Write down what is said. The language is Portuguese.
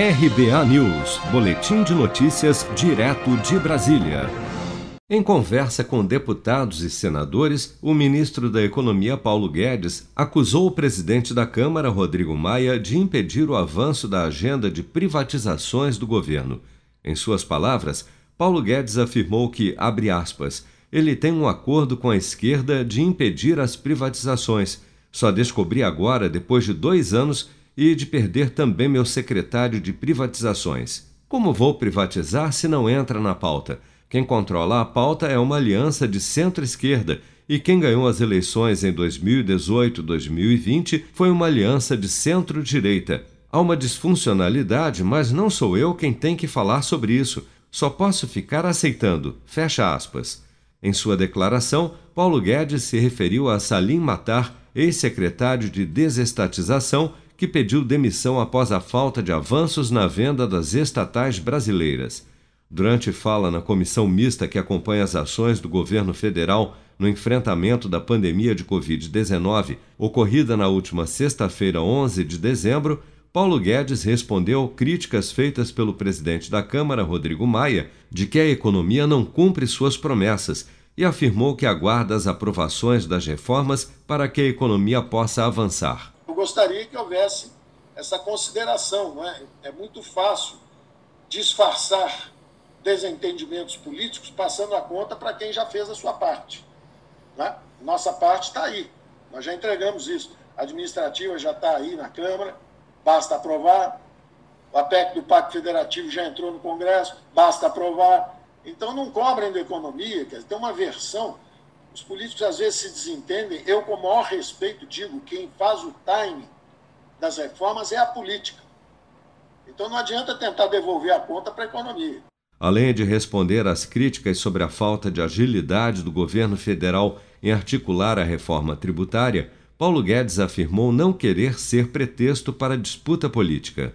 RBA News, Boletim de Notícias, direto de Brasília. Em conversa com deputados e senadores, o ministro da Economia, Paulo Guedes, acusou o presidente da Câmara, Rodrigo Maia, de impedir o avanço da agenda de privatizações do governo. Em suas palavras, Paulo Guedes afirmou que, abre aspas, ele tem um acordo com a esquerda de impedir as privatizações. Só descobri agora, depois de dois anos, e de perder também meu secretário de privatizações. Como vou privatizar se não entra na pauta? Quem controla a pauta é uma aliança de centro-esquerda e quem ganhou as eleições em 2018-2020 foi uma aliança de centro-direita. Há uma disfuncionalidade, mas não sou eu quem tem que falar sobre isso. Só posso ficar aceitando. Fecha aspas. Em sua declaração, Paulo Guedes se referiu a Salim Matar, ex-secretário de Desestatização que pediu demissão após a falta de avanços na venda das estatais brasileiras. Durante fala na comissão mista que acompanha as ações do governo federal no enfrentamento da pandemia de Covid-19, ocorrida na última sexta-feira, 11 de dezembro, Paulo Guedes respondeu críticas feitas pelo presidente da Câmara, Rodrigo Maia, de que a economia não cumpre suas promessas e afirmou que aguarda as aprovações das reformas para que a economia possa avançar gostaria que houvesse essa consideração. Não é? é muito fácil disfarçar desentendimentos políticos passando a conta para quem já fez a sua parte. Né? Nossa parte está aí. Nós já entregamos isso. A administrativa já está aí na Câmara, basta aprovar. O APEC do Pacto Federativo já entrou no Congresso, basta aprovar. Então não cobrem da economia, quer dizer, tem uma versão os políticos às vezes se desentendem. Eu, com o maior respeito, digo: quem faz o time das reformas é a política. Então não adianta tentar devolver a conta para a economia. Além de responder às críticas sobre a falta de agilidade do governo federal em articular a reforma tributária, Paulo Guedes afirmou não querer ser pretexto para disputa política.